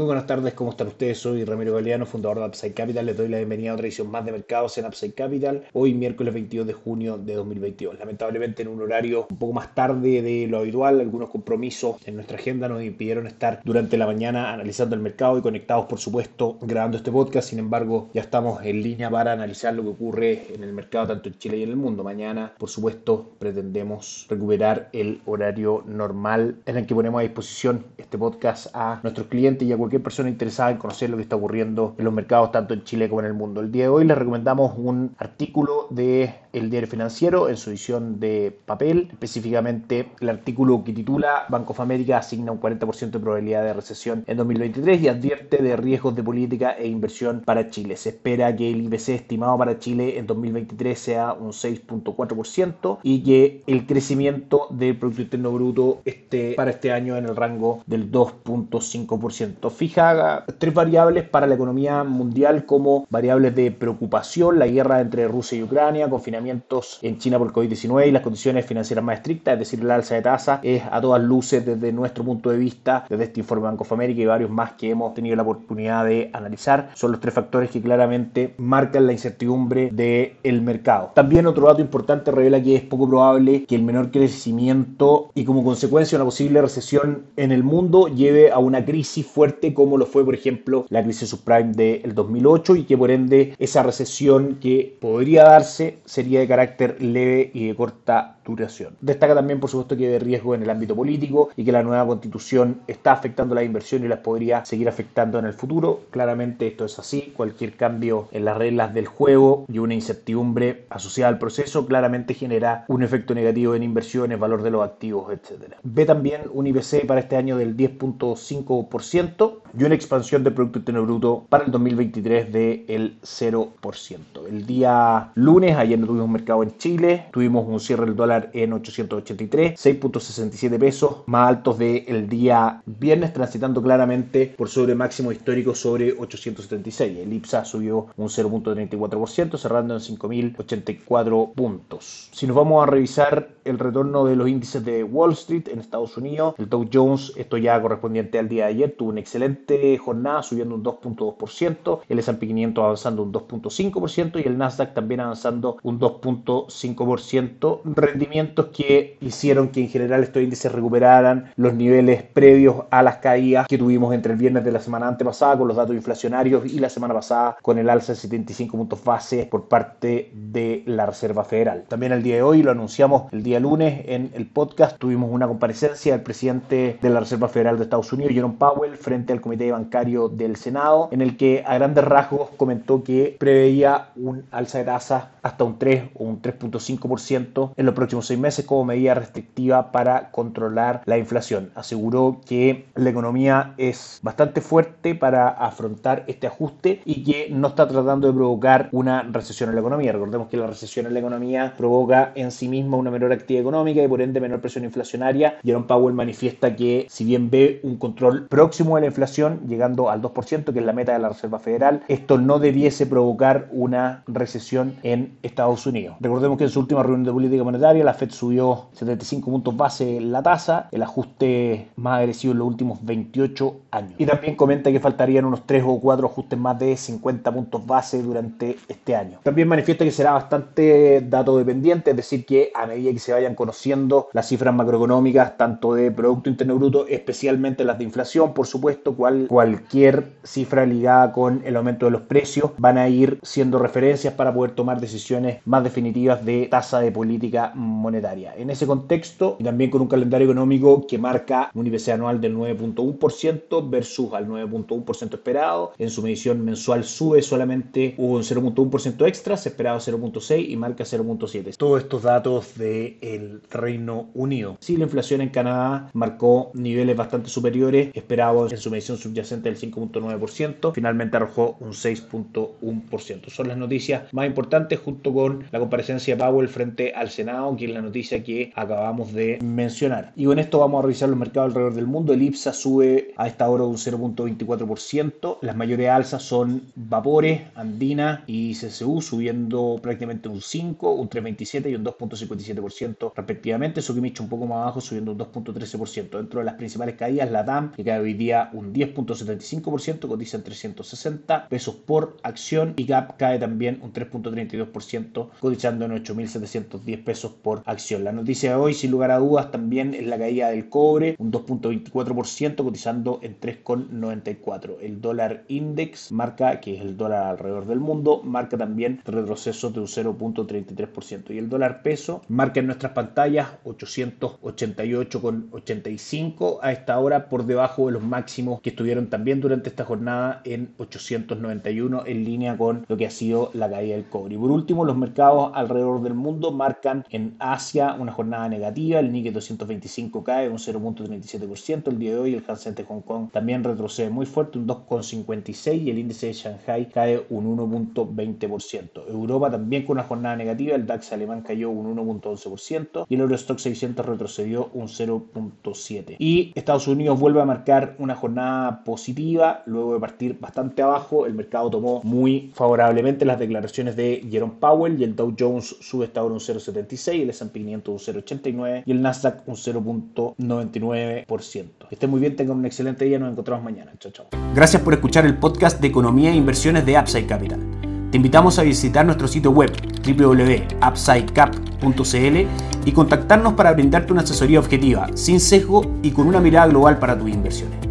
Muy buenas tardes, ¿cómo están ustedes? Soy Ramiro Galeano, fundador de Upside Capital. Les doy la bienvenida a otra edición más de mercados en Upside Capital. Hoy, miércoles 22 de junio de 2022. Lamentablemente, en un horario un poco más tarde de lo habitual, algunos compromisos en nuestra agenda nos impidieron estar durante la mañana analizando el mercado y conectados, por supuesto, grabando este podcast. Sin embargo, ya estamos en línea para analizar lo que ocurre en el mercado, tanto en Chile y en el mundo. Mañana, por supuesto, pretendemos recuperar el horario normal en el que ponemos a disposición este podcast a nuestros clientes y a cualquier persona interesada en conocer lo que está ocurriendo en los mercados tanto en Chile como en el mundo. El día de hoy les recomendamos un artículo de El Diario Financiero en su edición de papel, específicamente el artículo que titula Banco of America asigna un 40% de probabilidad de recesión en 2023 y advierte de riesgos de política e inversión para Chile. Se espera que el IPC estimado para Chile en 2023 sea un 6.4% y que el crecimiento del Producto Interno Bruto esté para este año en el rango del 2.5% fija tres variables para la economía mundial como variables de preocupación, la guerra entre Rusia y Ucrania, confinamientos en China por COVID-19 y las condiciones financieras más estrictas, es decir, la alza de tasa, es a todas luces desde nuestro punto de vista, desde este informe Banco of America y varios más que hemos tenido la oportunidad de analizar, son los tres factores que claramente marcan la incertidumbre del mercado. También otro dato importante revela que es poco probable que el menor crecimiento y como consecuencia una posible recesión en el mundo lleve a una crisis fuerte como lo fue, por ejemplo, la crisis subprime del 2008 y que por ende esa recesión que podría darse sería de carácter leve y de corta duración. Destaca también, por supuesto, que hay riesgo en el ámbito político y que la nueva constitución está afectando la inversión y las podría seguir afectando en el futuro. Claramente esto es así. Cualquier cambio en las reglas del juego y una incertidumbre asociada al proceso claramente genera un efecto negativo en inversiones, valor de los activos, etc. Ve también un IPC para este año del 10.5% y una expansión del Producto Interno Bruto para el 2023 del 0%. El día lunes, ayer no tuvimos mercado en Chile, tuvimos un cierre del dólar en 883, 6.67 pesos, más altos del día viernes, transitando claramente por sobre máximo histórico sobre 876. El IPSA subió un 0.34%, cerrando en 5.084 puntos. Si nos vamos a revisar el retorno de los índices de Wall Street en Estados Unidos, el Dow Jones, esto ya correspondiente al día de ayer, tuvo un excelente jornada subiendo un 2.2%, el S&P 500 avanzando un 2.5% y el Nasdaq también avanzando un 2.5%, rendimientos que hicieron que en general estos índices recuperaran los niveles previos a las caídas que tuvimos entre el viernes de la semana antepasada con los datos inflacionarios y la semana pasada con el alza de 75 puntos base por parte de la Reserva Federal. También el día de hoy, lo anunciamos el día lunes en el podcast, tuvimos una comparecencia del presidente de la Reserva Federal de Estados Unidos, Jerome Powell, frente al Comité Bancario del Senado, en el que a grandes rasgos comentó que preveía un alza de tasas hasta un 3 o un 3.5% en los próximos seis meses como medida restrictiva para controlar la inflación. Aseguró que la economía es bastante fuerte para afrontar este ajuste y que no está tratando de provocar una recesión en la economía. Recordemos que la recesión en la economía provoca en sí misma una menor actividad económica y por ende menor presión inflacionaria. Jerome Powell manifiesta que si bien ve un control próximo de la inflación, llegando al 2%, que es la meta de la Reserva Federal. Esto no debiese provocar una recesión en Estados Unidos. Recordemos que en su última reunión de política monetaria la Fed subió 75 puntos base la tasa, el ajuste más agresivo en los últimos 28 años. Y también comenta que faltarían unos 3 o 4 ajustes más de 50 puntos base durante este año. También manifiesta que será bastante dato dependiente, es decir, que a medida que se vayan conociendo las cifras macroeconómicas, tanto de Producto Interno Bruto, especialmente las de inflación, por supuesto, cual cualquier cifra ligada con el aumento de los precios van a ir siendo referencias para poder tomar decisiones más definitivas de tasa de política monetaria. En ese contexto, y también con un calendario económico que marca un IPC anual del 9.1% versus al 9.1% esperado, en su medición mensual sube solamente un 0.1% extra, se esperaba 0.6 y marca 0.7. Todos estos datos del Reino Unido. Si la inflación en Canadá marcó niveles bastante superiores esperados en su medición subyacente del 5.9%, finalmente arrojó un 6.1%. Son las noticias más importantes junto con la comparecencia de Powell frente al Senado, que es la noticia que acabamos de mencionar. Y con esto vamos a revisar los mercados alrededor del mundo. El IPSA sube a esta hora un 0.24%. Las mayores alzas son Vapores, Andina y CCU subiendo prácticamente un 5, un 3.27 y un 2.57% respectivamente. Sokimichi un poco más abajo subiendo un 2.13%. Dentro de las principales caídas, la DAM que cae hoy día un 10.75%, cotiza en 360 pesos por acción y GAP cae también un 3.32%, cotizando en 8.710 pesos por acción. La noticia de hoy, sin lugar a dudas, también es la caída del cobre, un 2.24%, cotizando en 3.94. El dólar index marca, que es el dólar alrededor del mundo, marca también retroceso de un 0.33%. Y el dólar peso marca en nuestras pantallas 888,85 a esta hora por debajo de los máximos que estuvieron también durante esta jornada en 891 en línea con lo que ha sido la caída del cobre. Y por último, los mercados alrededor del mundo marcan en Asia una jornada negativa, el Nikkei 225 cae un 0.37%, el día de hoy el Hansen de Hong Kong también retrocede muy fuerte, un 2.56% y el índice de Shanghai cae un 1.20%. Europa también con una jornada negativa, el DAX alemán cayó un 1.11% y el Eurostock 600 retrocedió un 0.7%. Y Estados Unidos vuelve a marcar una jornada positiva luego de partir bastante abajo, el mercado tomó muy favorablemente las declaraciones de Jerome Powell y el Dow Jones sube hasta ahora un 0.76, el S&P 500 un 0.89 y el Nasdaq un 0.99%. Que estén muy bien, tengan un excelente día, nos encontramos mañana. Chao, chao. Gracias por escuchar el podcast de Economía e Inversiones de Upside Capital. Te invitamos a visitar nuestro sitio web www.upsidecap.cl y contactarnos para brindarte una asesoría objetiva, sin sesgo y con una mirada global para tus inversiones.